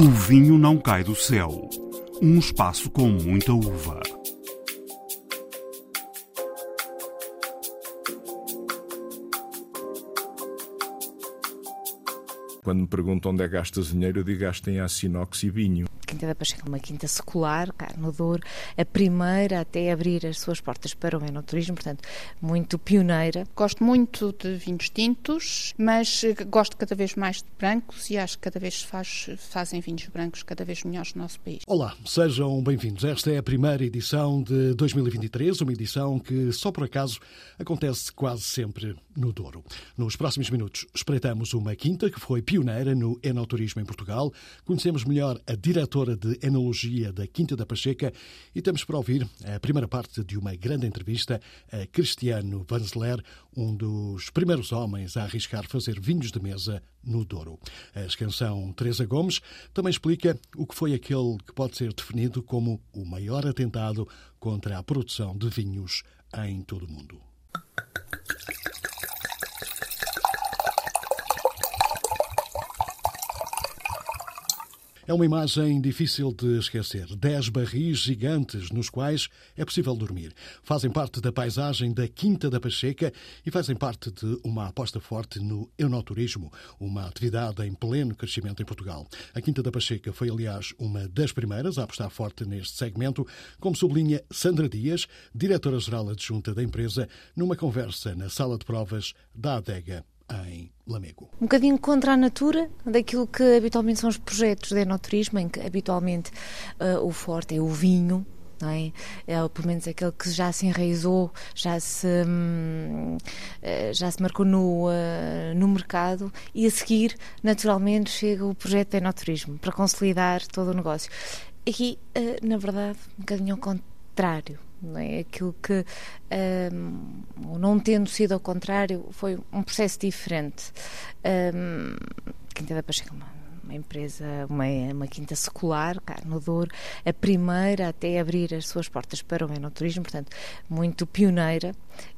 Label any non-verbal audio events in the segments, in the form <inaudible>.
O vinho não cai do céu. Um espaço com muita uva. Quando me perguntam onde é que gastas dinheiro, eu digo gasto em aço inox e vinho. Quinta da Pacheca é uma quinta secular, no Douro, a primeira até abrir as suas portas para o enoturismo, portanto, muito pioneira. Gosto muito de vinhos tintos, mas gosto cada vez mais de brancos e acho que cada vez faz, fazem vinhos brancos cada vez melhores no nosso país. Olá, sejam bem-vindos. Esta é a primeira edição de 2023, uma edição que só por acaso acontece quase sempre no Douro. Nos próximos minutos espreitamos uma quinta que foi pioneira no enoturismo em Portugal, conhecemos melhor a diretora de Enologia da Quinta da E temos para ouvir a primeira parte de uma grande entrevista a Cristiano Vanzeler, um dos primeiros homens a arriscar fazer vinhos de mesa no Douro. A extensão Teresa Gomes também explica o que foi aquele que pode ser definido como o maior atentado contra a produção de vinhos em todo o mundo. É uma imagem difícil de esquecer. Dez barris gigantes nos quais é possível dormir. Fazem parte da paisagem da Quinta da Pacheca e fazem parte de uma aposta forte no enoturismo, uma atividade em pleno crescimento em Portugal. A Quinta da Pacheca foi, aliás, uma das primeiras a apostar forte neste segmento, como sublinha Sandra Dias, diretora-geral adjunta da empresa, numa conversa na sala de provas da Adega em Lamego. Um bocadinho contra a natura daquilo que habitualmente são os projetos de enoturismo, em que habitualmente uh, o forte é o vinho, não é? é? pelo menos aquele que já se enraizou, já se, hum, eh, já se marcou no, uh, no mercado e a seguir, naturalmente, chega o projeto de enoturismo para consolidar todo o negócio. Aqui, uh, na verdade, um bocadinho ao contrário não é? Aquilo que, um, não tendo sido ao contrário, foi um processo diferente. Um, da Pacheca, uma, empresa, uma, uma quinta secular, cá no Douro, a primeira até abrir as suas portas para o enoturismo, portanto, muito pioneira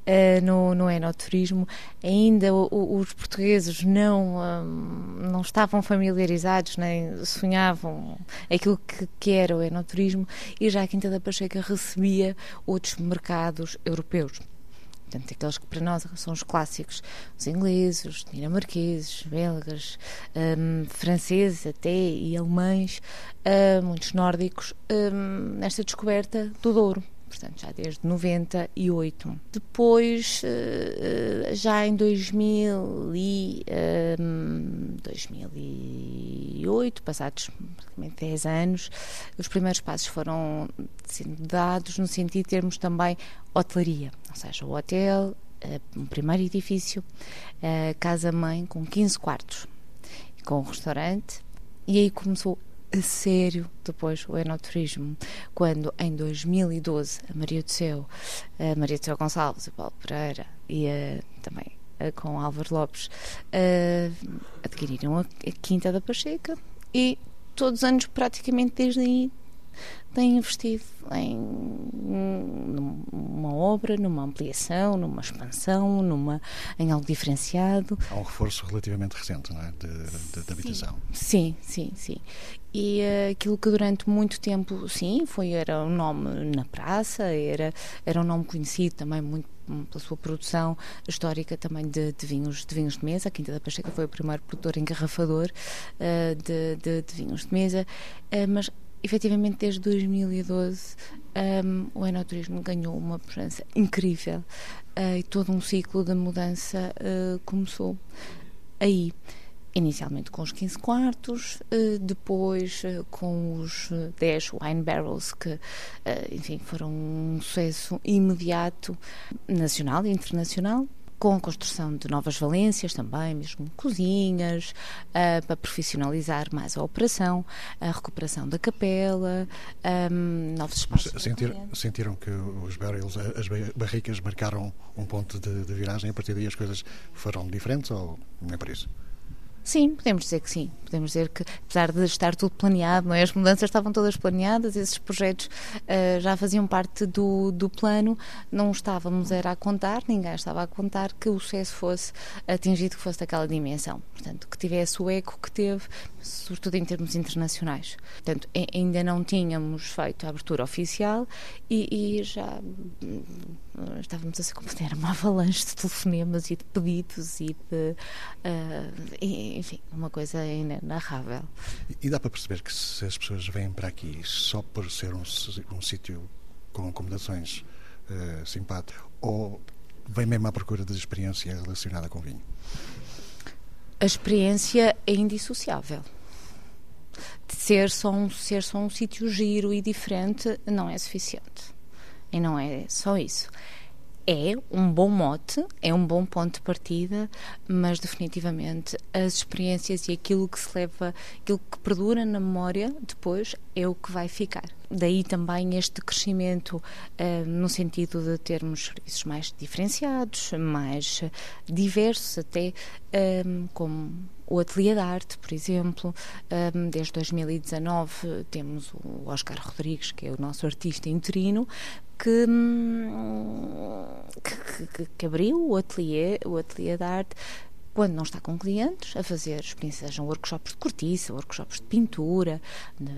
uh, no, no enoturismo. Ainda o, os portugueses não, um, não estavam familiarizados, nem sonhavam aquilo que, que era o enoturismo, e já a Quinta da Pacheca recebia outros mercados europeus. Portanto, aqueles que para nós são os clássicos, os ingleses, os dinamarqueses, belgas, um, franceses até e alemães, uh, muitos nórdicos, um, nesta descoberta do Douro portanto já desde 98. Depois, eh, já em 2000 e, 2008, passados praticamente 10 anos, os primeiros passos foram sendo dados no sentido de termos também hotelaria, ou seja, o hotel, eh, um primeiro edifício, casa-mãe com 15 quartos, com um restaurante, e aí começou a sério depois o enoturismo, quando em 2012 a Maria do Céu, a Maria do Céu Gonçalves, a Paulo Pereira e a, também com Álvaro Lopes adquiriram a, a Quinta da Pacheca e todos os anos praticamente desde aí tem investido em numa obra, numa ampliação, numa expansão, numa, em algo diferenciado. Há um reforço relativamente recente, não é? De, de, de habitação. Sim, sim, sim. E uh, aquilo que durante muito tempo, sim, foi, era um nome na praça, era, era um nome conhecido também muito pela sua produção histórica também de, de, vinhos, de vinhos de mesa. A Quinta da Pacheca foi o primeiro produtor engarrafador uh, de, de, de, vinhos de mesa, uh, mas efetivamente desde 2012 um, o enoturismo ganhou uma presença incrível uh, e todo um ciclo de mudança uh, começou aí. Inicialmente com os 15 quartos, uh, depois com os 10 wine barrels, que, enfim, foram um sucesso imediato nacional e internacional com a construção de novas valências também, mesmo cozinhas, uh, para profissionalizar mais a operação, a recuperação da capela, um, novos espaços. Sentir, sentiram que os barrels, as barricas marcaram um ponto de, de, viragem, a partir daí as coisas foram diferentes ou não é por isso? Sim, podemos dizer que sim. Podemos dizer que, apesar de estar tudo planeado, não é? as mudanças estavam todas planeadas, esses projetos uh, já faziam parte do, do plano, não estávamos era a contar, ninguém estava a contar que o sucesso fosse atingido, que fosse daquela dimensão. Portanto, que tivesse o eco que teve, sobretudo em termos internacionais. Portanto, ainda não tínhamos feito a abertura oficial e, e já estávamos a ser como era uma avalanche de telefonemas e de pedidos e de, uh, enfim, uma coisa inenarrável. E, e dá para perceber que se as pessoas vêm para aqui só por ser um, um sítio com acomodações uh, simpáticas ou vem mesmo à procura de experiência relacionada com vinho? A experiência é indissociável. Ser só um, ser só um sítio giro e diferente não é suficiente. E não é só isso é um bom mote, é um bom ponto de partida, mas definitivamente as experiências e aquilo que se leva, aquilo que perdura na memória depois é o que vai ficar. Daí também este crescimento uh, no sentido de termos serviços mais diferenciados, mais diversos, até um, como o Ateliê de Arte, por exemplo. Um, desde 2019 temos o Oscar Rodrigues, que é o nosso artista interino, que, hum, que, que, que abriu o ateliê, o ateliê de arte quando não está com clientes, a fazer sejam workshops de cortiça, workshops de pintura, de,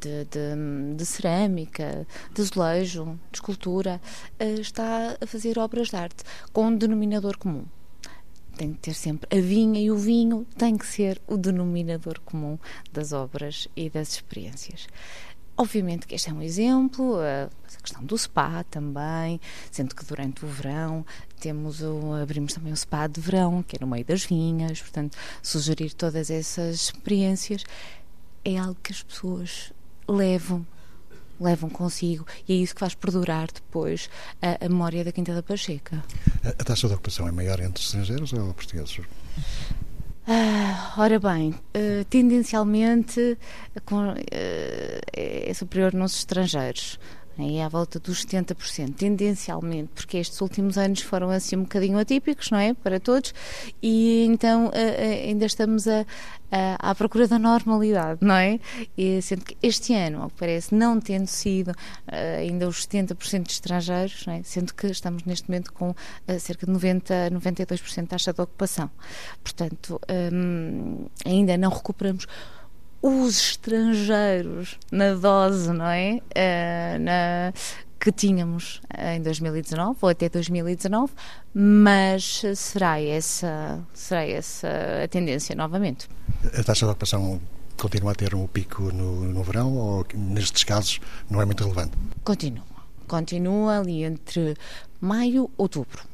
de, de, de cerâmica, de azulejo, de escultura, eh, está a fazer obras de arte com um denominador comum. Tem que ter sempre a vinha e o vinho tem que ser o denominador comum das obras e das experiências. Obviamente que este é um exemplo, a questão do spa também, sendo que durante o verão temos o, abrimos também o spa de verão, que é no meio das vinhas, portanto, sugerir todas essas experiências é algo que as pessoas levam levam consigo e é isso que faz perdurar depois a, a memória da Quinta da Pacheca. A, a taxa de ocupação é maior entre estrangeiros ou portugueses? Ah, ora bem, uh, tendencialmente uh, é superior nos estrangeiros é à volta dos 70%, tendencialmente, porque estes últimos anos foram assim um bocadinho atípicos, não é? Para todos, e então ainda estamos a, a, à procura da normalidade, não é? E sendo que este ano, ao que parece, não tendo sido uh, ainda os 70% de estrangeiros, é? sendo que estamos neste momento com uh, cerca de 90, 92% de taxa de ocupação. Portanto, um, ainda não recuperamos os estrangeiros na dose, não é? Uh, na, que tínhamos em 2019 ou até 2019, mas será essa, será essa a tendência novamente. A taxa de ocupação continua a ter um pico no, no verão ou nestes casos não é muito relevante? Continua. Continua ali entre maio e outubro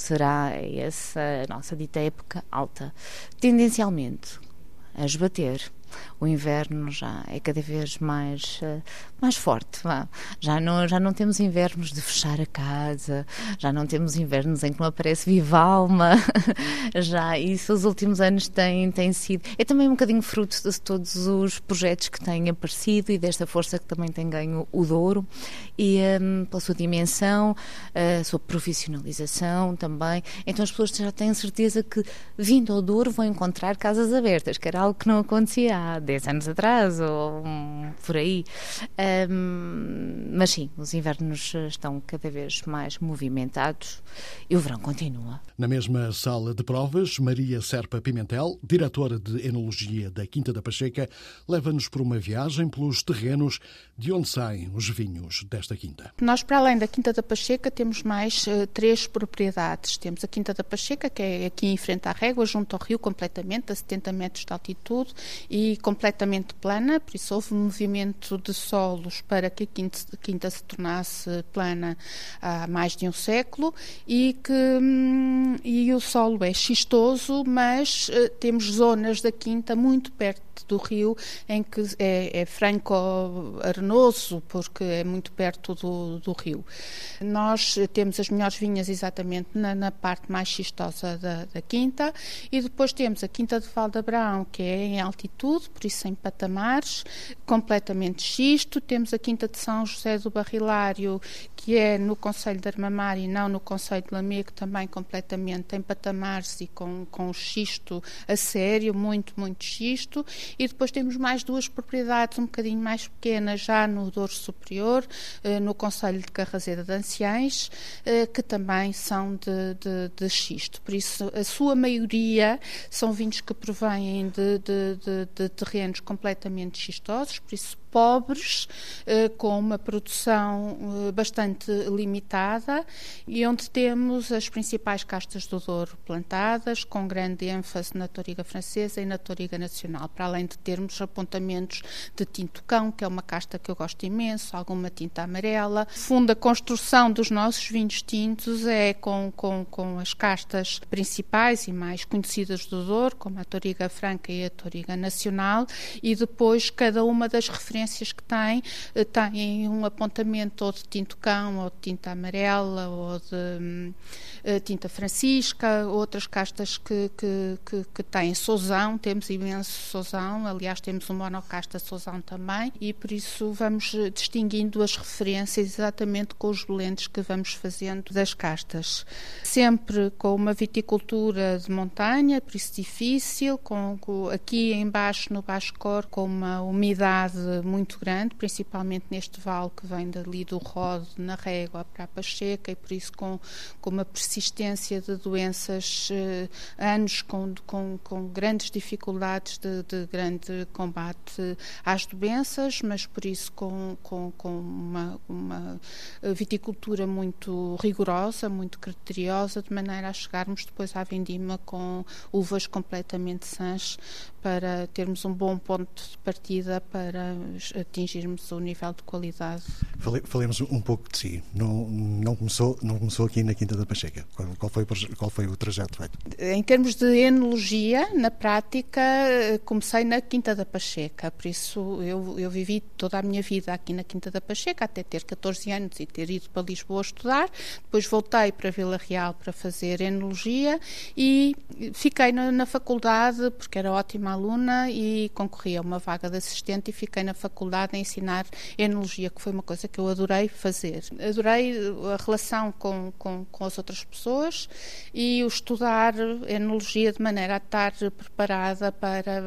será essa nossa dita época alta. Tendencialmente, a esbater o inverno já é cada vez mais, uh, mais forte. Já, não, já não temos invernos de fechar a casa, já não temos invernos em que não aparece viva alma. <laughs> já isso os últimos anos tem, tem sido. É também um bocadinho fruto de todos os projetos que têm aparecido e desta força que também tem ganho o Douro e um, pela sua dimensão, a sua profissionalização também. Então as pessoas já têm certeza que vindo ao Douro vão encontrar casas abertas, que era algo que não acontecia há 10 anos atrás ou um, por aí. Um, mas sim, os invernos estão cada vez mais movimentados e o verão continua. Na mesma sala de provas, Maria Serpa Pimentel, diretora de Enologia da Quinta da Pacheca, leva-nos por uma viagem pelos terrenos de onde saem os vinhos desta quinta. Nós, para além da Quinta da Pacheca, temos mais uh, três propriedades. Temos a Quinta da Pacheca, que é aqui em frente à régua, junto ao rio, completamente, a 70 metros de altitude e completamente plana, por isso houve um movimento de solos para que a quinta, quinta se tornasse plana há mais de um século e que hum, e o solo é xistoso, mas uh, temos zonas da quinta muito perto do rio em que é, é franco-arenoso, porque é muito perto do, do, rio. Nós temos as melhores vinhas exatamente na, na parte mais xistosa da, da, quinta e depois temos a quinta de Valdabrão, que é em altitude, por isso em patamares, completamente xisto. Temos a quinta de São José do Barrilário, que é no Conselho de Armamar e não no Conselho de Lamego, também completamente em patamares e com, com xisto a sério, muito, muito xisto. E depois temos mais duas propriedades um bocadinho mais pequenas, já no Douro Superior, eh, no Conselho de Carrazeira de Anciães, eh, que também são de, de, de, xisto. Por isso, a sua maioria são vinhos que provêm de, de, de terrenos completamente xistosos, por isso pobres, eh, com uma produção eh, bastante limitada e onde temos as principais castas do Douro plantadas, com grande ênfase na toriga francesa e na toriga nacional, para além de termos apontamentos de tinto cão, que é uma casta que eu gosto imenso, alguma tinta amarela. Fundo, a construção dos nossos vinhos tintos é com, com, com as castas principais e mais conhecidas do Douro, como a toriga franca e a toriga nacional, e depois cada uma das referências referências que têm, eh, têm um apontamento ou de tinto cão, ou de tinta amarela, ou de uh, tinta francisca, outras castas que, que, que, que têm sozão, temos imenso sozão, aliás temos um monocasta sozão também, e por isso vamos eh, distinguindo as referências exatamente com os blends que vamos fazendo das castas. Sempre com uma viticultura de montanha, por isso difícil, com, com aqui embaixo no Baixo Cor, com uma umidade muito grande, principalmente neste vale que vem dali do Rode, na Régua para a Pacheca, e por isso com, com uma persistência de doenças, eh, anos com, com, com grandes dificuldades de, de, grande combate às doenças, mas por isso com, com, com uma, uma viticultura muito rigorosa, muito criteriosa, de maneira a chegarmos depois à vindima com uvas completamente sãs para termos um bom ponto de partida para atingirmos o nível de qualidade. falemos um pouco de si. Não, não, começou, não começou aqui na Quinta da Pacheca. Qual, qual, foi, qual foi o trajeto feito? Em termos de enologia, na prática, comecei na Quinta da Pacheca. Por isso, eu, eu vivi toda a minha vida aqui na Quinta da Pacheca, até ter 14 anos e ter ido para Lisboa estudar. Depois voltei para Vila Real para fazer enologia e fiquei na, na faculdade, porque era ótima aluna e concorri a uma vaga de assistente e fiquei na faculdade a ensinar enologia, que foi uma coisa que eu adorei fazer. Adorei a relação com, com, com as outras pessoas e o estudar enologia de maneira a estar preparada para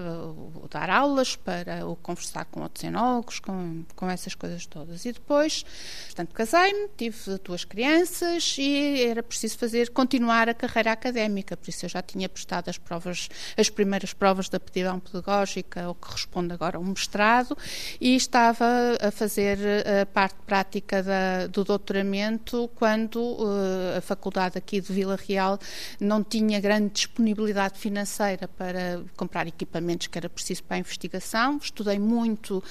dar aulas, para conversar com outros enólogos, com, com essas coisas todas. E depois, portanto, casei-me, tive duas crianças e era preciso fazer, continuar a carreira académica, por isso eu já tinha prestado as provas, as primeiras provas da aptidão pedagógica, o que responde agora a um mestrado, e estava a fazer a parte prática da, do doutoramento quando uh, a faculdade aqui de Vila Real não tinha grande disponibilidade financeira para comprar equipamentos que era preciso para a investigação. Estudei muito uh,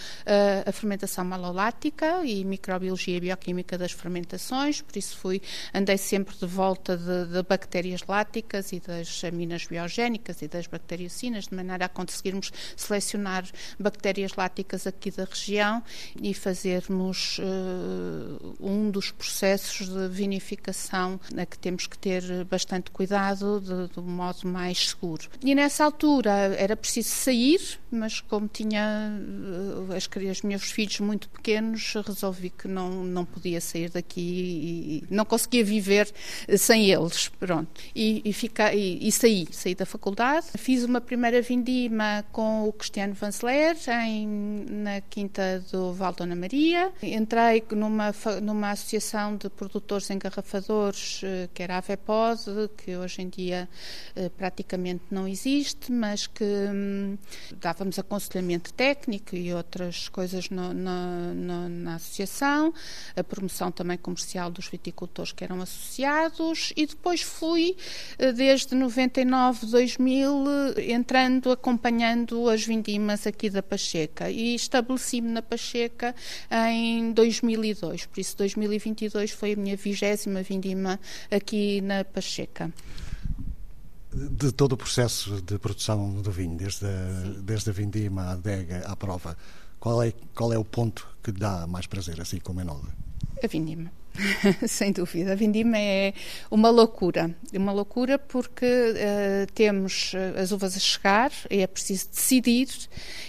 a fermentação malolática e microbiologia e bioquímica das fermentações, por isso fui, andei sempre de volta de, de bactérias láticas e das aminas biogénicas e das bacteriocinas, de maneira a conseguirmos selecionar bactérias láticas aqui da região e fazermos uh, um dos processos de vinificação a que temos que ter bastante cuidado de, de um modo mais seguro. E nessa altura era preciso sair, mas como tinha uh, as, os meus filhos muito pequenos, resolvi que não, não podia sair daqui e, não conseguia viver sem eles. Pronto. E, e, fica, e, e saí, saí da faculdade, fiz uma primeira vindima com o Cristiano Vanzeler em, na Quinta do Val Dona Maria. Entrei numa, numa associação de produtores engarrafadores, eh, que era a VEPOD, que hoje em dia eh, praticamente não existe, mas que hum, dávamos aconselhamento técnico e outras coisas no, no, no, na associação, a promoção também comercial dos viticultores que eram associados. E depois fui, eh, desde 99, 2000, entrando, acompanhando as vindimas aqui da Pacheca. E estabeleci-me na Pacheca em 2002, por isso 2022 foi a minha vigésima vindima aqui na Pacheca. De todo o processo de produção do vinho, desde a, desde a vindima, à adega, à prova, qual é, qual é o ponto que dá mais prazer, assim como enólogo? A vindima. <laughs> Sem dúvida. A vindima é uma loucura. Uma loucura porque uh, temos eh, as uvas a chegar e é preciso decidir,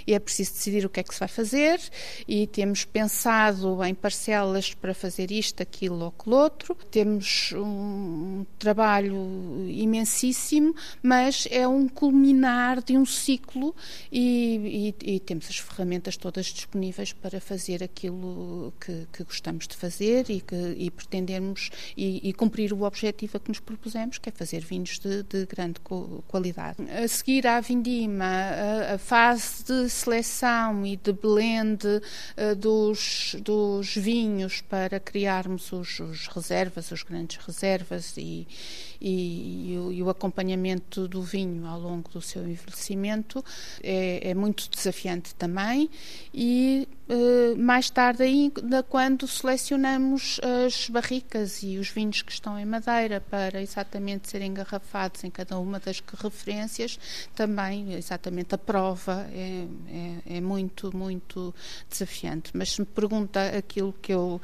e é preciso decidir o que é que se vai fazer, e temos pensado em parcelas para fazer isto, aquilo ou aquilo outro. Temos um trabalho imensíssimo, mas é um culminar de um ciclo e, e, e temos as ferramentas todas disponíveis para fazer aquilo que, que gostamos de fazer e que e pretendemos e, e, cumprir o objetivo a que nos propusemos, que é fazer vinhos de, de grande qualidade. A seguir à vindima, a, a, fase de seleção e de blend uh, dos, dos vinhos para criarmos os, os reservas, as grandes reservas e, e, e, o, e, o, acompanhamento do vinho ao longo do seu envelhecimento é, é muito desafiante também e uh, mais tarde ainda quando selecionamos as barricas e os vinhos que estão em madeira para exatamente serem engarrafados em cada uma das referências também exatamente a prova é, é, é muito muito desafiante. Mas se me pergunta aquilo que eu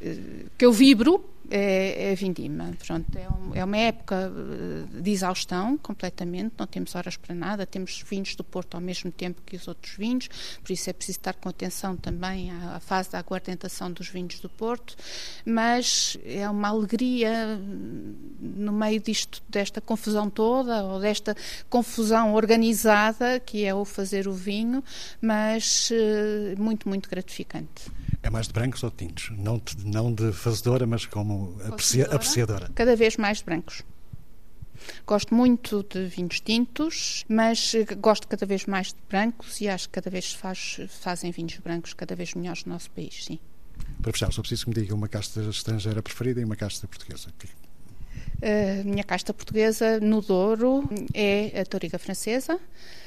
eh, que eu vibro é, é vindima. Pronto, é, um, é, uma época eh, de exaustão completamente, não temos horas para nada, temos vinhos do Porto ao mesmo tempo que os outros vinhos, por isso é preciso estar com atenção também à, à fase da aguardentação dos vinhos do Porto, mas é uma alegria hum, no meio disto, desta confusão toda, ou desta confusão organizada que é o fazer o vinho, mas eh, muito, muito gratificante. É mais de brancos ou tintos? Não de, não de fazedora, mas como apreciadora. apreciadora? Cada vez mais de brancos. Gosto muito de vinhos tintos, mas gosto cada vez mais de brancos e acho que cada vez faz, fazem vinhos brancos cada vez melhores no nosso país, sim. Para fechar, só preciso que me diga uma casta estrangeira preferida e uma casta portuguesa. A minha casta portuguesa no Douro é a Toriga Francesa.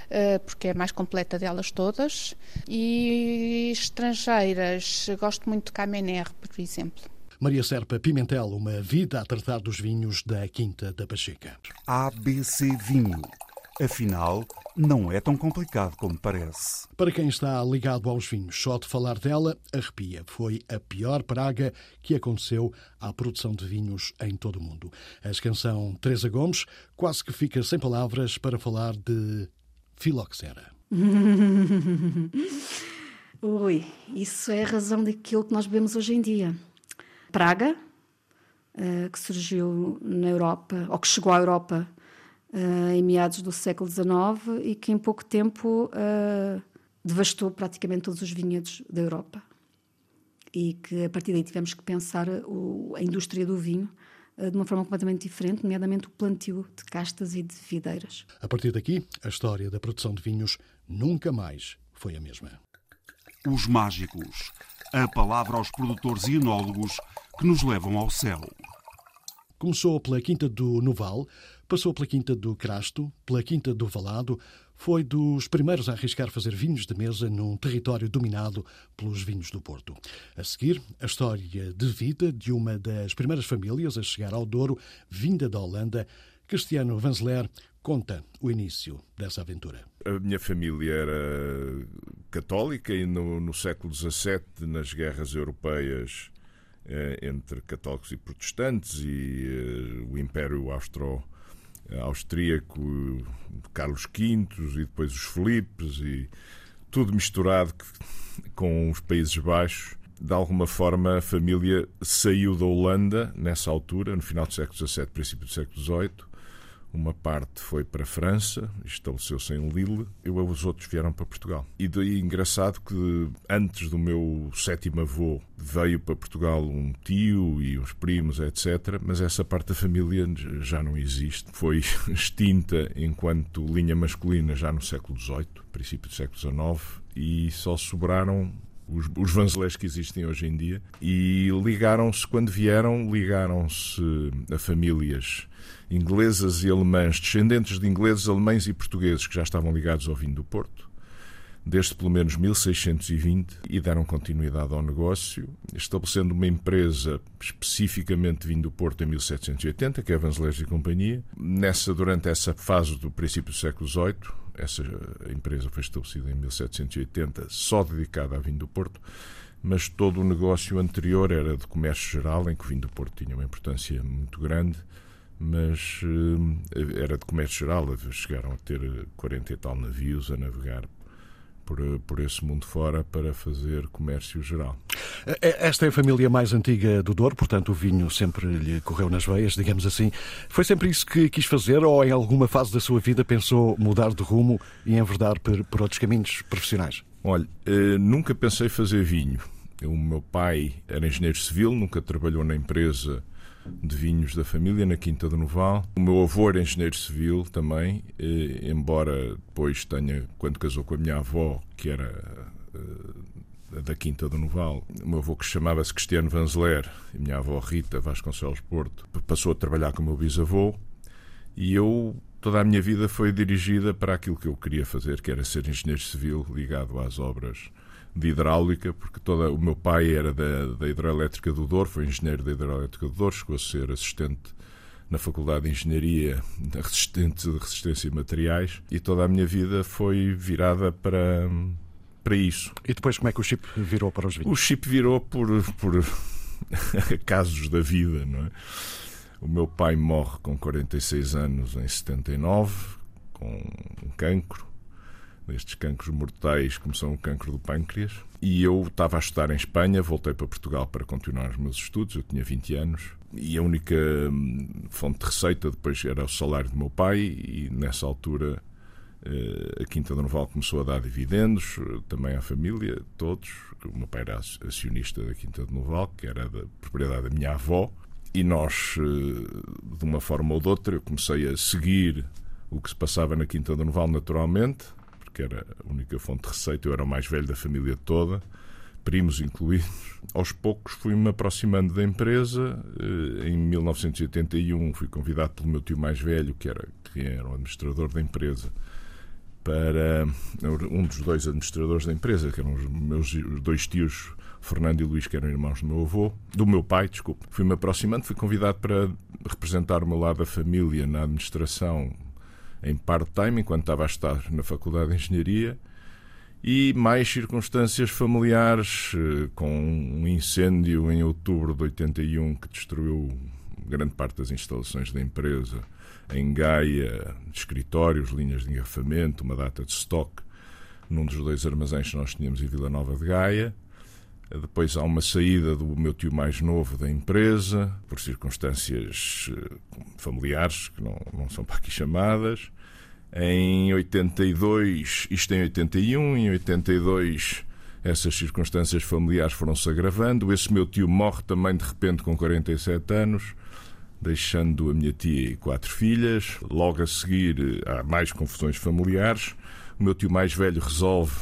Eh, porque é a mais completa delas todas. E estrangeiras, gosto muito de Camener, por exemplo. Maria Serpa Pimentel, uma vida a tratar dos vinhos da Quinta da Pacheca. ABC Vinho. Afinal, não é tão complicado como parece. Para quem está ligado aos vinhos, só de falar dela, arrepia. Foi a pior praga que aconteceu à produção de vinhos em todo o mundo. A canção Teresa Gomes quase que fica sem palavras para falar de filoxera. <laughs> Ui, isso é a razão daquilo que nós vemos hoje em dia. Praga, uh, que surgiu na Europa, ou que chegou à Europa uh, em meados do século XIX e que em pouco tempo uh, devastou praticamente todos os vinhedos da Europa. E que a partir daí tivemos que pensar o, a indústria do vinho eh, de uma forma completamente diferente, nomeadamente o plantio de castas e de videiras. A partir daqui, a história da produção de vinhos nunca mais foi a mesma. Os mágicos. A palavra aos produtores e enólogos que nos levam ao céu. Começou pela Quinta do Noval, passou pela Quinta do Crasto, pela Quinta do Valado, foi dos primeiros a arriscar fazer vinhos de mesa num território dominado pelos vinhos do Porto. A seguir, a história de vida de uma das primeiras famílias a chegar ao Douro, vinda da Holanda, Cristiano Vanzeler conta o início dessa aventura. A minha família era católica e no, no século XVII, nas guerras europeias entre católicos e protestantes e eh, o Império Austro austríaco Carlos V e depois os Filipes e tudo misturado com os Países Baixos. De alguma forma, a família saiu da Holanda nessa altura, no final do século XVII, princípio do século XVIII, uma parte foi para a França, estabeleceu-se em Lille, e os outros vieram para Portugal. E daí engraçado que antes do meu sétimo avô veio para Portugal um tio e uns primos, etc. Mas essa parte da família já não existe. Foi <laughs> extinta enquanto linha masculina já no século XVIII, princípio do século XIX, e só sobraram os, os vanzelés que existem hoje em dia, e ligaram-se, quando vieram, ligaram-se a famílias inglesas e alemãs, descendentes de ingleses, alemães e portugueses que já estavam ligados ao vinho do Porto. Desde pelo menos 1620 e deram continuidade ao negócio, estabelecendo uma empresa especificamente vindo do Porto em 1780, que é a Vanzeleiros e Companhia. Nessa, durante essa fase do princípio do século XVIII, essa empresa foi estabelecida em 1780, só dedicada à vinho do Porto, mas todo o negócio anterior era de comércio geral, em que o vinho do Porto tinha uma importância muito grande, mas eh, era de comércio geral, chegaram a ter 40 e tal navios a navegar por, por esse mundo fora para fazer comércio geral. Esta é a família mais antiga do Douro, portanto o vinho sempre lhe correu nas veias, digamos assim. Foi sempre isso que quis fazer ou em alguma fase da sua vida pensou mudar de rumo e enverdar por, por outros caminhos profissionais? Olha, eh, nunca pensei fazer vinho. O meu pai era engenheiro civil, nunca trabalhou na empresa de vinhos da família na Quinta do Noval. O meu avô era engenheiro civil também, embora depois tenha, quando casou com a minha avó, que era eh, da Quinta do Noval, o meu avô que chamava-se Cristiano Vanzeler, e minha avó Rita Vasconcelos Porto, passou a trabalhar com o meu bisavô e eu toda a minha vida foi dirigida para aquilo que eu queria fazer, que era ser engenheiro civil ligado às obras de hidráulica, porque toda, o meu pai era da, da hidroelétrica do Douro, foi engenheiro da hidroelétrica do Douro, chegou a ser assistente na Faculdade de Engenharia <laughs> resistente de Resistência e Materiais e toda a minha vida foi virada para, para isso. E depois como é que o chip virou para os vinhos? O chip virou por, por <laughs> casos da vida, não é? O meu pai morre com 46 anos em 79, com um cancro destes cancros mortais, como são o cancro do pâncreas. E eu estava a estudar em Espanha, voltei para Portugal para continuar os meus estudos, eu tinha 20 anos, e a única hum, fonte de receita depois era o salário do meu pai, e nessa altura eh, a Quinta do Noval começou a dar dividendos, também à família, todos. O meu pai era acionista da Quinta do Noval, que era da propriedade da minha avó, e nós, eh, de uma forma ou de outra, eu comecei a seguir o que se passava na Quinta do Noval naturalmente, que era a única fonte de receita. Eu era o mais velho da família toda, primos incluídos. Aos poucos fui-me aproximando da empresa. Eh, em 1981 fui convidado pelo meu tio mais velho, que era, que era o administrador da empresa, para um dos dois administradores da empresa, que eram os meus dois tios, Fernando e Luís, que eram irmãos do meu avô, do meu pai, desculpe. Fui-me aproximando, fui convidado para representar o meu lado da família na administração em part-time, enquanto estava a estar na Faculdade de Engenharia, e mais circunstâncias familiares, eh, com um incêndio em outubro de 81 que destruiu grande parte das instalações da empresa em Gaia, escritórios, linhas de engarrafamento, uma data de estoque num dos dois armazéns que nós tínhamos em Vila Nova de Gaia. Depois há uma saída do meu tio mais novo da empresa, por circunstâncias eh, familiares, que não, não são <laughs> para aqui chamadas. Em 82, isto em 81, em 82 essas circunstâncias familiares foram-se agravando. Esse meu tio morre também de repente com 47 anos, deixando a minha tia e quatro filhas. Logo a seguir há mais confusões familiares. O meu tio mais velho resolve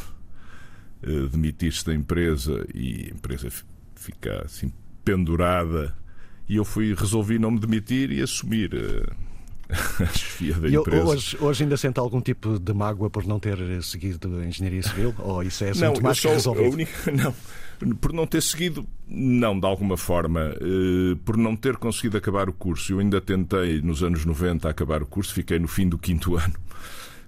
uh, demitir-se da empresa e a empresa fica assim pendurada. E eu fui resolvi não me demitir e assumir. Uh, <laughs> a chefia da empresa. Hoje, hoje, ainda sente algum tipo de mágoa por não ter seguido a engenharia civil? <laughs> Ou isso é assunto não, mais que resolvido? Única, <laughs> não, por não ter seguido, não, de alguma forma. Por não ter conseguido acabar o curso. Eu ainda tentei, nos anos 90, acabar o curso, fiquei no fim do quinto ano.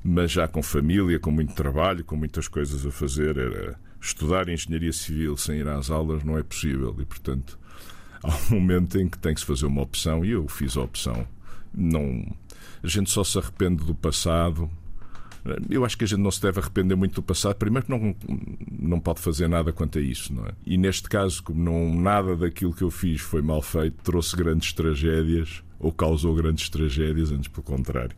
Mas já com família, com muito trabalho, com muitas coisas a fazer, era estudar engenharia civil sem ir às aulas não é possível. E, portanto, <laughs> há um momento em que tem que se fazer uma opção e eu fiz a opção não, a gente só se arrepende do passado. Eu acho que a gente não se deve arrepender muito do passado. Primeiro, não, não pode fazer nada quanto a isso, não é? E neste caso, como não, nada daquilo que eu fiz foi mal feito, trouxe grandes tragédias ou causou grandes tragédias, antes pelo contrário.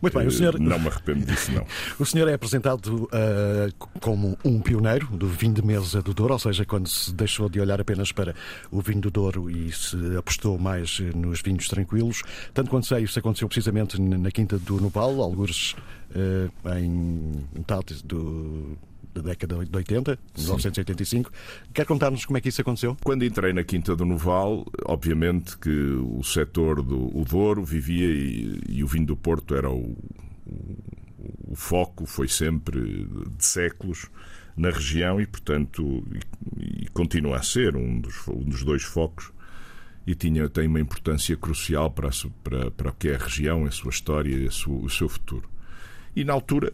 Muito bem, o senhor... Não me arrependo disso, não. <laughs> o senhor é apresentado uh, como um pioneiro do vinho de mesa do Douro, ou seja, quando se deixou de olhar apenas para o vinho do Douro e se apostou mais nos vinhos tranquilos. Tanto quanto sei, isso aconteceu precisamente na Quinta do Nopal, alguns uh, em metade do da década de 80, Sim. 1985. Quer contar-nos como é que isso aconteceu? Quando entrei na Quinta do Noval, obviamente que o setor do o Douro vivia e, e, o vinho do Porto era o, o, foco foi sempre de séculos na região e, portanto, e, e continua a ser um dos, um dos dois focos e tinha, tem uma importância crucial para, para, para o que é a região, a sua história, sua, o seu futuro. E na altura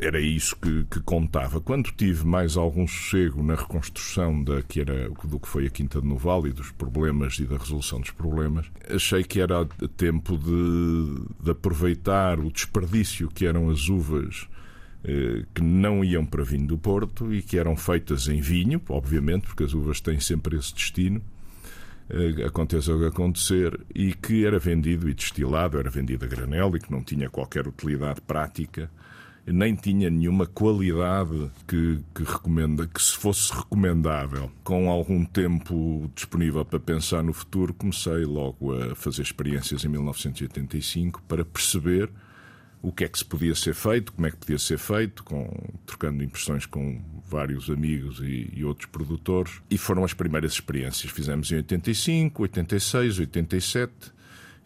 era isso que, que, contava. Quando tive mais algum sossego na reconstrução da, que era, do que foi a Quinta de Noval e dos problemas e da resolução dos problemas, achei que era tempo de, de aproveitar o desperdício que eram as uvas eh, que não iam para vinho do Porto e que eram feitas em vinho, obviamente, porque as uvas têm sempre esse destino, eh, aconteça o que acontecer, e que era vendido e destilado, era vendido a granel e que não tinha qualquer utilidade prática, nem tinha nenhuma qualidade que, que recomenda, que se fosse recomendável. Com algum tempo disponível para pensar no futuro, comecei logo a fazer experiências em 1985 para perceber o que é que se podia ser feito, como é que podia ser feito, com, trocando impressões com vários amigos e, e, outros produtores. E foram as primeiras experiências. Fizemos em 85, 86, 87,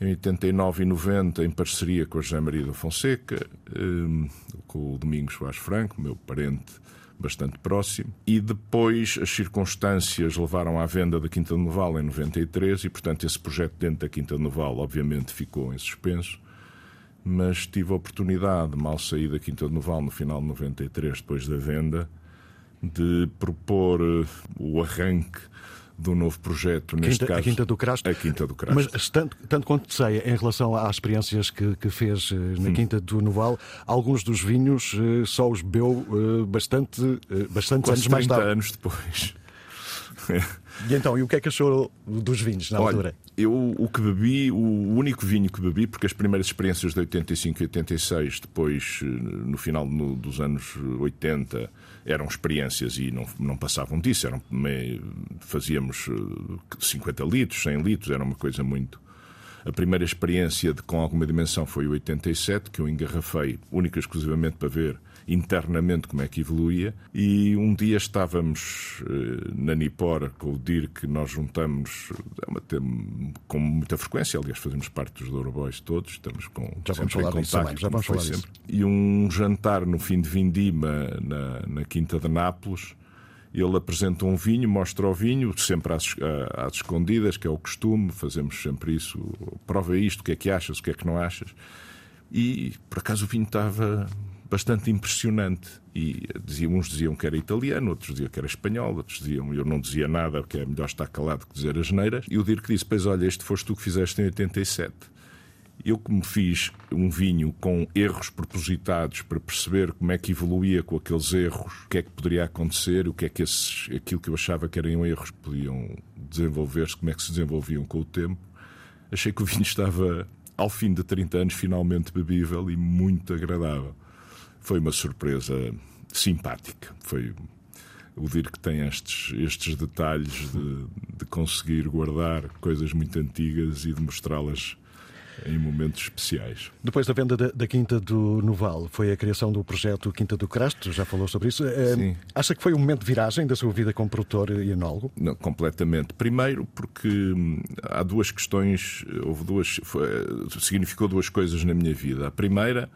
em 89 e 90, em parceria com a José Maria da Fonseca, um, com o Domingos Vaz Franco, meu parente bastante próximo. E depois as circunstâncias levaram à venda da Quinta de Noval em 93 e, portanto, esse projeto dentro da Quinta de Noval, obviamente, ficou em suspenso mas tive a oportunidade, mal saí da Quinta de Noval no final de 93, depois da venda, de propor eh, o arranque um novo projeto, neste Quinta, caso. A Quinta do Crasto. A Quinta do Crasto. Mas tanto, tanto quanto sei, em relação às experiências que, que fez eh, na hum. Quinta do Noval, alguns dos vinhos eh, só os bebeu bastante, bastante Quase anos mais tarde. anos depois. <laughs> E então, e o que é que achou dos vinhos na Olha, altura? Eu o que bebi, o único vinho que bebi, porque as primeiras experiências de 85 e 86, depois, no final no, dos anos 80, eram experiências e não, não passavam disso. Eram, fazíamos 50 eh, litros, 100 litros, era uma coisa muito. A primeira experiência de, com alguma dimensão foi o 87, que eu engarrafei única e exclusivamente para ver internamente como é que evoluía. E um dia estávamos uh, na Nipor com o DIR, que nós juntamos é com muita frequência, aliás, fazemos parte dos Douro Boys todos, estamos com já vamos falar contacto, também, já vamos falar sempre. E um jantar no fim de Vindima, na, na Quinta de Nápoles, ele apresenta um vinho, mostra o vinho, sempre às, às, escondidas, que é o costume, fazemos sempre isso. Prova isto, o que é que achas, o que é que não achas. E por acaso o vinho estava bastante impressionante. E diziam, uns diziam que era italiano, outros diziam que era espanhol, outros diziam eu não dizia nada, porque é melhor estar calado que dizer as neiras. E o Dirk disse: Pois olha, este foste tu que fizeste em 87. Eu, como fiz um vinho com erros propositados para perceber como é que evoluía com aqueles erros, o que é que poderia acontecer, o que é que esses, aquilo que eu achava que eram erros podiam desenvolver-se, como é que se desenvolviam com o tempo, achei que o vinho estava, ao fim de 30 anos, finalmente bebível e muito agradável foi uma surpresa simpática. Foi o dir que tem estes, estes detalhes de, de conseguir guardar coisas muito antigas e de mostrá-las em momentos especiais. Depois da venda da, da, Quinta do Noval, foi a criação do projeto Quinta do Crasto, já falou sobre isso. Eh, Sim. Acha que foi um momento de viragem da sua vida como produtor e enólogo? Não, completamente. Primeiro, porque hum, há duas questões, houve duas, foi, significou duas coisas na minha vida. A primeira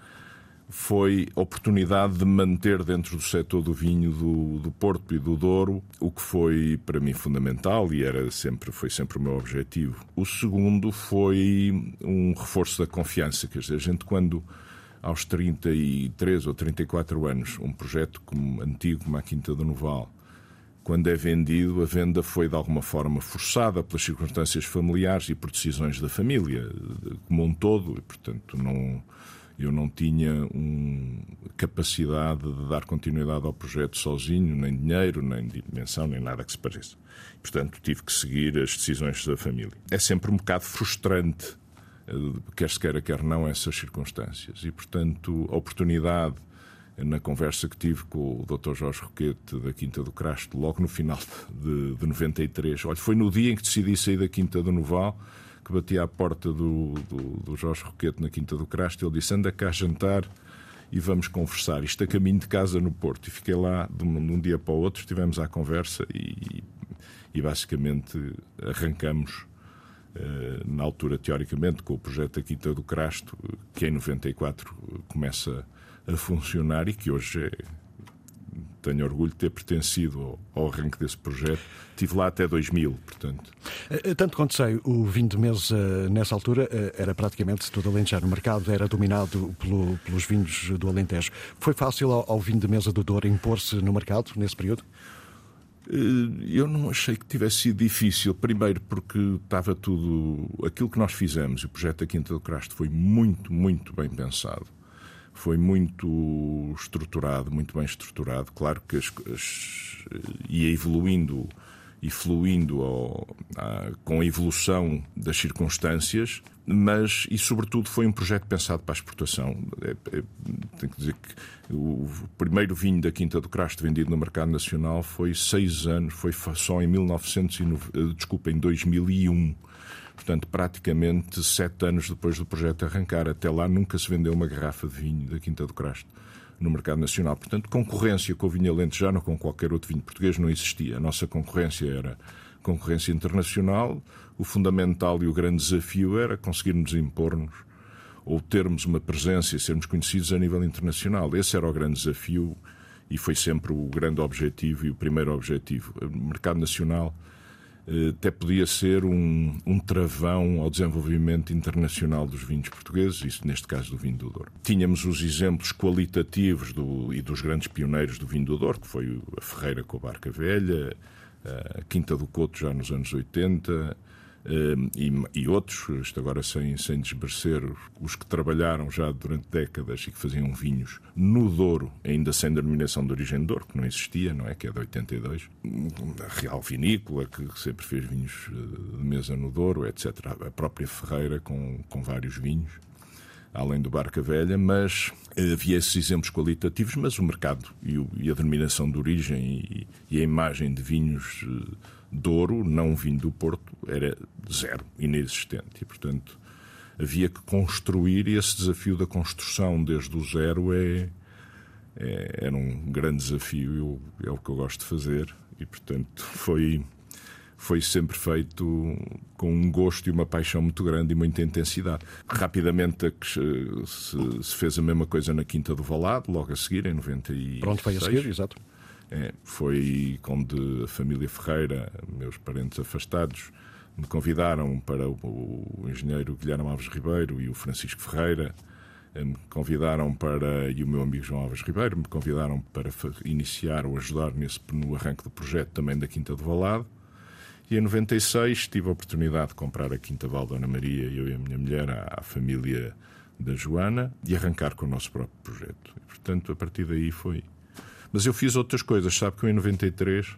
foi oportunidade de manter dentro do setor do vinho do, do Porto e do Douro, o que foi para mim fundamental e era sempre, foi sempre o meu objetivo. O segundo foi um reforço da confiança, quer dizer, a gente quando aos 33 ou 34 anos, um projeto como, antigo como a Quinta do Noval, quando é vendido, a venda foi de alguma forma forçada pelas circunstâncias familiares e por decisões da família como um todo, e portanto não eu não tinha um, capacidade de dar continuidade ao projeto sozinho, nem dinheiro, nem dimensão, nem nada que se pareça. Portanto, tive que seguir as decisões da família. É sempre um bocado frustrante, eh, quer se queira, quer não, essas circunstâncias. E, portanto, a oportunidade, na conversa que tive com o Dr. Jorge Roquete da Quinta do Crasto, logo no final de, de 93, olha, foi no dia em que decidi sair da Quinta do Noval que batia à porta do, do, do Jorge Roquete na Quinta do Crasto. Ele disse: Anda cá jantar e vamos conversar. Isto a caminho de casa no Porto. E fiquei lá de um, de um dia para o outro, estivemos à conversa e, e basicamente arrancamos. Uh, na altura, teoricamente, com o projeto da Quinta do Crasto, que em 94 começa a funcionar e que hoje é, tenho orgulho de ter pertencido ao, arranque desse projeto. Estive lá até 2000, portanto. Eh, eh, tanto quanto sei, o vinho de mesa nessa altura eh, era praticamente todo Alentejo. O mercado era dominado pelo, pelos vinhos do Alentejo. Foi fácil ao, ao vinho de mesa do Douro impor-se no mercado nesse período? Eu não achei que tivesse sido difícil. Primeiro, porque estava tudo. Aquilo que nós fizemos, o projeto da Quinta do Crasto, foi muito, muito bem pensado foi muito estruturado, muito bem estruturado. Claro que as, as, ia evoluindo e fluindo ao, a, com a evolução das circunstâncias, mas e sobretudo foi um projeto pensado para a exportação. É, é, tenho que dizer que o primeiro vinho da Quinta do Crasto vendido no mercado nacional foi seis anos, foi só em 1909, desculpa, em 2001 Portanto, praticamente sete anos depois do projeto arrancar. Até lá nunca se vendeu uma garrafa de vinho da Quinta do Crasto no mercado nacional. Portanto, concorrência com o vinho alentejano ou com qualquer outro vinho português não existia. A nossa concorrência era concorrência internacional. O fundamental e o grande desafio era conseguirmos impor-nos ou termos uma presença e sermos conhecidos a nível internacional. Esse era o grande desafio e foi sempre o grande objetivo e o primeiro objetivo. O mercado nacional até podia ser um, um, travão ao desenvolvimento internacional dos vinhos portugueses, isso neste caso do vinho do Douro. Tínhamos os exemplos qualitativos do, e dos grandes pioneiros do vinho do Douro, que foi a Ferreira com a Barca Velha, a Quinta do Couto já nos anos 80, Ehm, e, e, outros, isto agora sem, sem desmerecer, os que trabalharam já durante décadas e que faziam vinhos no Douro, ainda sem denominação de origem de Douro, que não existia, não é? Que é de 82. A Real Vinícola, que sempre fez vinhos eh, de mesa no Douro, etc. A própria Ferreira, com, com vários vinhos além do Barca Velha, mas eh, havia esses exemplos qualitativos, mas o mercado e, o, e a denominação de origem e, e, a imagem de vinhos eh, Douro, não vinho do Porto, era zero, inexistente. E, portanto, havia que construir e esse desafio da construção desde o zero é, é era um grande desafio, eu, é o que eu gosto de fazer e, portanto, <laughs> foi, foi sempre feito com um gosto e uma paixão muito grande e muita intensidade. Rapidamente se, se fez a mesma coisa na Quinta do Valado, logo a seguir, em 96. Pronto, foi a seguir, exato. É, foi quando a família Ferreira, meus parentes afastados, me convidaram para o, o engenheiro Guilherme Alves Ribeiro e o Francisco Ferreira, eh, me convidaram para, e o meu amigo João Alves Ribeiro, me convidaram para iniciar ou ajudar nesse, no arranque do projeto também da Quinta do Valado. E em 96 tive a oportunidade de comprar a Quinta Val Dona Maria, eu e a minha mulher, à, à família da Joana, e arrancar com o nosso próprio projeto. E, portanto, a partir daí foi mas eu fiz outras coisas, sabe que eu em 93,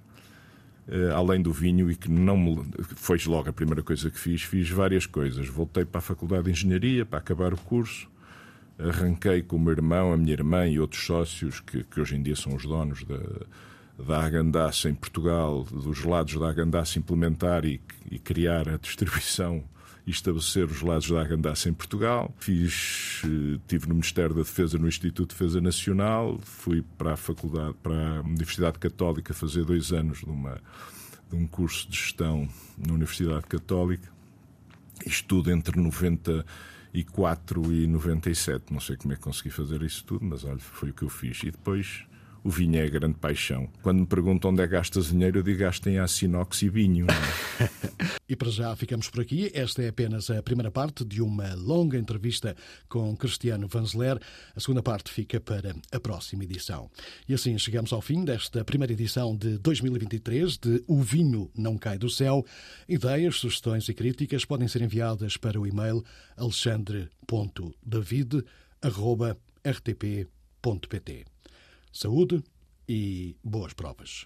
eh, além do vinho, e que não me. Foi logo a primeira coisa que fiz, fiz várias coisas. Voltei para a Faculdade de Engenharia para acabar o curso. Arranquei com o meu irmão, a minha irmã e outros sócios, que, que hoje em dia são os donos da, da Agandaça em Portugal, dos lados da Agandaça implementar e, e criar a distribuição estabelecer os lados da Agandaça em Portugal. Fiz, eh, tive no Ministério da Defesa, no Instituto de Defesa Nacional, fui para a faculdade, para a Universidade Católica fazer dois anos de, uma, de um curso de gestão na Universidade Católica. Estudo entre 94 e 97. Não sei como é que consegui fazer isso tudo, mas olha, foi o que eu fiz. E depois o vinho é a grande paixão. Quando me perguntam onde é que gastas dinheiro, eu digo gastem a Sinox e vinho. É? <laughs> e para já ficamos por aqui. Esta é apenas a primeira parte de uma longa entrevista com Cristiano Vanzeler. A segunda parte fica para a próxima edição. E assim chegamos ao fim desta primeira edição de 2023 de O Vinho Não Cai do Céu. Ideias, sugestões e críticas podem ser enviadas para o e-mail alexandre.david.rtp.pt saúde e boas provas.